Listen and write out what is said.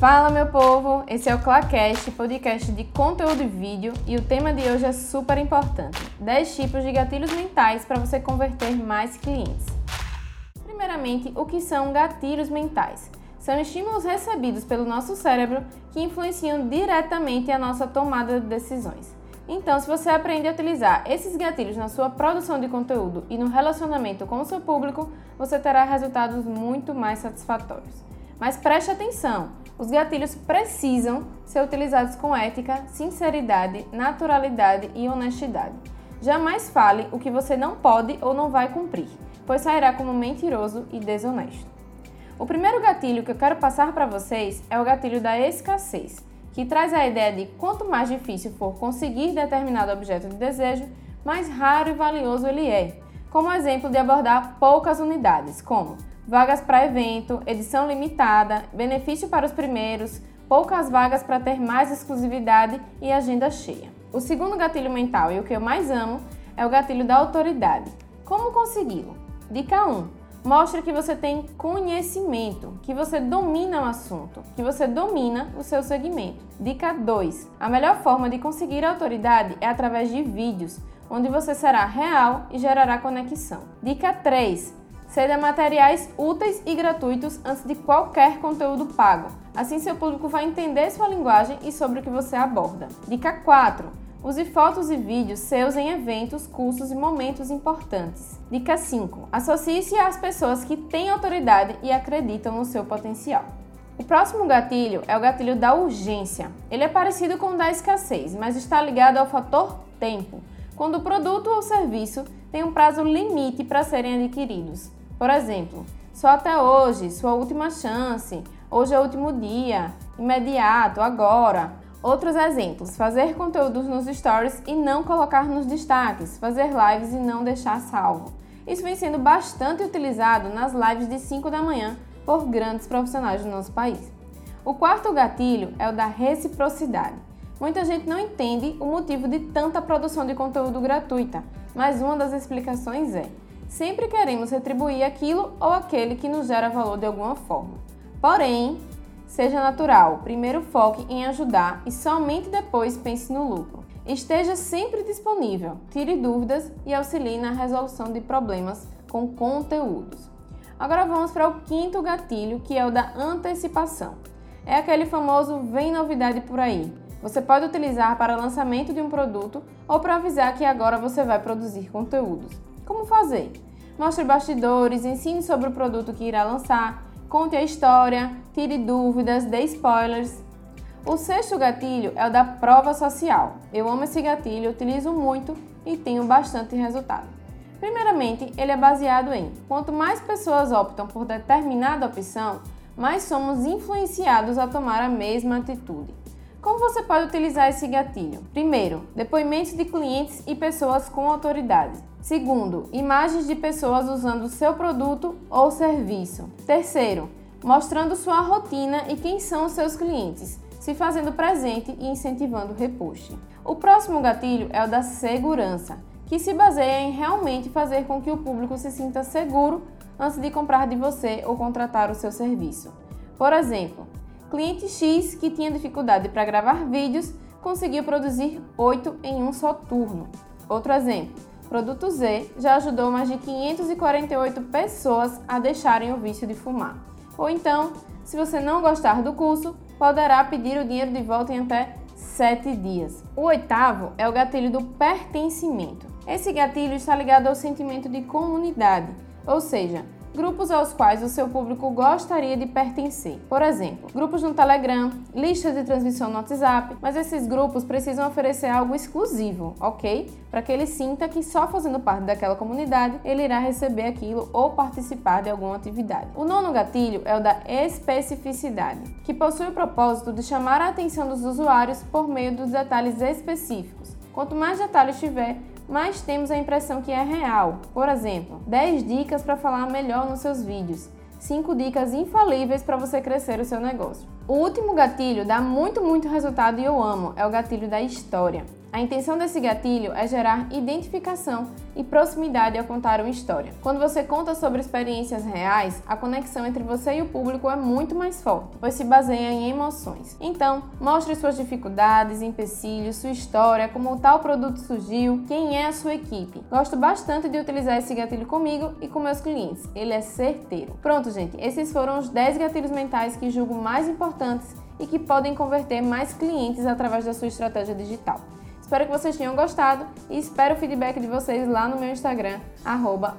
Fala meu povo, esse é o Clacast, podcast de conteúdo e vídeo, e o tema de hoje é super importante: 10 tipos de gatilhos mentais para você converter mais clientes. Primeiramente, o que são gatilhos mentais? São estímulos recebidos pelo nosso cérebro que influenciam diretamente a nossa tomada de decisões. Então, se você aprende a utilizar esses gatilhos na sua produção de conteúdo e no relacionamento com o seu público, você terá resultados muito mais satisfatórios. Mas preste atenção, os gatilhos precisam ser utilizados com ética, sinceridade, naturalidade e honestidade. Jamais fale o que você não pode ou não vai cumprir, pois sairá como mentiroso e desonesto. O primeiro gatilho que eu quero passar para vocês é o gatilho da escassez, que traz a ideia de quanto mais difícil for conseguir determinado objeto de desejo, mais raro e valioso ele é. Como exemplo de abordar poucas unidades, como vagas para evento, edição limitada, benefício para os primeiros, poucas vagas para ter mais exclusividade e agenda cheia. O segundo gatilho mental e o que eu mais amo é o gatilho da autoridade. Como consegui-lo? Dica 1. Mostre que você tem conhecimento, que você domina o assunto, que você domina o seu segmento. Dica 2. A melhor forma de conseguir autoridade é através de vídeos, onde você será real e gerará conexão. Dica 3 Ceda materiais úteis e gratuitos antes de qualquer conteúdo pago. Assim, seu público vai entender sua linguagem e sobre o que você aborda. Dica 4. Use fotos e vídeos seus em eventos, cursos e momentos importantes. Dica 5. Associe-se às pessoas que têm autoridade e acreditam no seu potencial. O próximo gatilho é o gatilho da urgência. Ele é parecido com o da escassez, mas está ligado ao fator tempo, quando o produto ou serviço tem um prazo limite para serem adquiridos. Por exemplo, só até hoje, sua última chance, hoje é o último dia, imediato, agora. Outros exemplos: fazer conteúdos nos stories e não colocar nos destaques, fazer lives e não deixar salvo. Isso vem sendo bastante utilizado nas lives de 5 da manhã por grandes profissionais do nosso país. O quarto gatilho é o da reciprocidade. Muita gente não entende o motivo de tanta produção de conteúdo gratuita, mas uma das explicações é sempre queremos retribuir aquilo ou aquele que nos gera valor de alguma forma. Porém, seja natural, primeiro foque em ajudar e somente depois pense no lucro. Esteja sempre disponível, tire dúvidas e auxilie na resolução de problemas com conteúdos. Agora vamos para o quinto gatilho, que é o da antecipação. É aquele famoso vem novidade por aí. Você pode utilizar para lançamento de um produto ou para avisar que agora você vai produzir conteúdos. Como fazer? Mostre bastidores, ensine sobre o produto que irá lançar, conte a história, tire dúvidas, dê spoilers. O sexto gatilho é o da prova social. Eu amo esse gatilho, utilizo muito e tenho bastante resultado. Primeiramente, ele é baseado em quanto mais pessoas optam por determinada opção, mais somos influenciados a tomar a mesma atitude. Como você pode utilizar esse gatilho? Primeiro, depoimentos de clientes e pessoas com autoridade. Segundo, imagens de pessoas usando seu produto ou serviço. Terceiro, mostrando sua rotina e quem são seus clientes, se fazendo presente e incentivando o repost. O próximo gatilho é o da segurança, que se baseia em realmente fazer com que o público se sinta seguro antes de comprar de você ou contratar o seu serviço. Por exemplo, cliente X que tinha dificuldade para gravar vídeos conseguiu produzir 8 em um só turno. Outro exemplo, produto Z já ajudou mais de 548 pessoas a deixarem o vício de fumar. Ou então, se você não gostar do curso, poderá pedir o dinheiro de volta em até 7 dias. O oitavo é o gatilho do pertencimento. Esse gatilho está ligado ao sentimento de comunidade, ou seja, grupos aos quais o seu público gostaria de pertencer. Por exemplo, grupos no Telegram, listas de transmissão no WhatsApp, mas esses grupos precisam oferecer algo exclusivo, ok? Para que ele sinta que só fazendo parte daquela comunidade ele irá receber aquilo ou participar de alguma atividade. O nono gatilho é o da especificidade, que possui o propósito de chamar a atenção dos usuários por meio dos detalhes específicos. Quanto mais detalhes tiver, mas temos a impressão que é real. Por exemplo, 10 dicas para falar melhor nos seus vídeos. 5 dicas infalíveis para você crescer o seu negócio. O último gatilho dá muito, muito resultado e eu amo, é o gatilho da história. A intenção desse gatilho é gerar identificação e proximidade ao contar uma história. Quando você conta sobre experiências reais, a conexão entre você e o público é muito mais forte, pois se baseia em emoções. Então, mostre suas dificuldades, empecilhos, sua história, como o tal produto surgiu, quem é a sua equipe. Gosto bastante de utilizar esse gatilho comigo e com meus clientes. Ele é certeiro. Pronto, gente, esses foram os 10 gatilhos mentais que julgo mais importantes e que podem converter mais clientes através da sua estratégia digital. Espero que vocês tenham gostado e espero o feedback de vocês lá no meu Instagram, arroba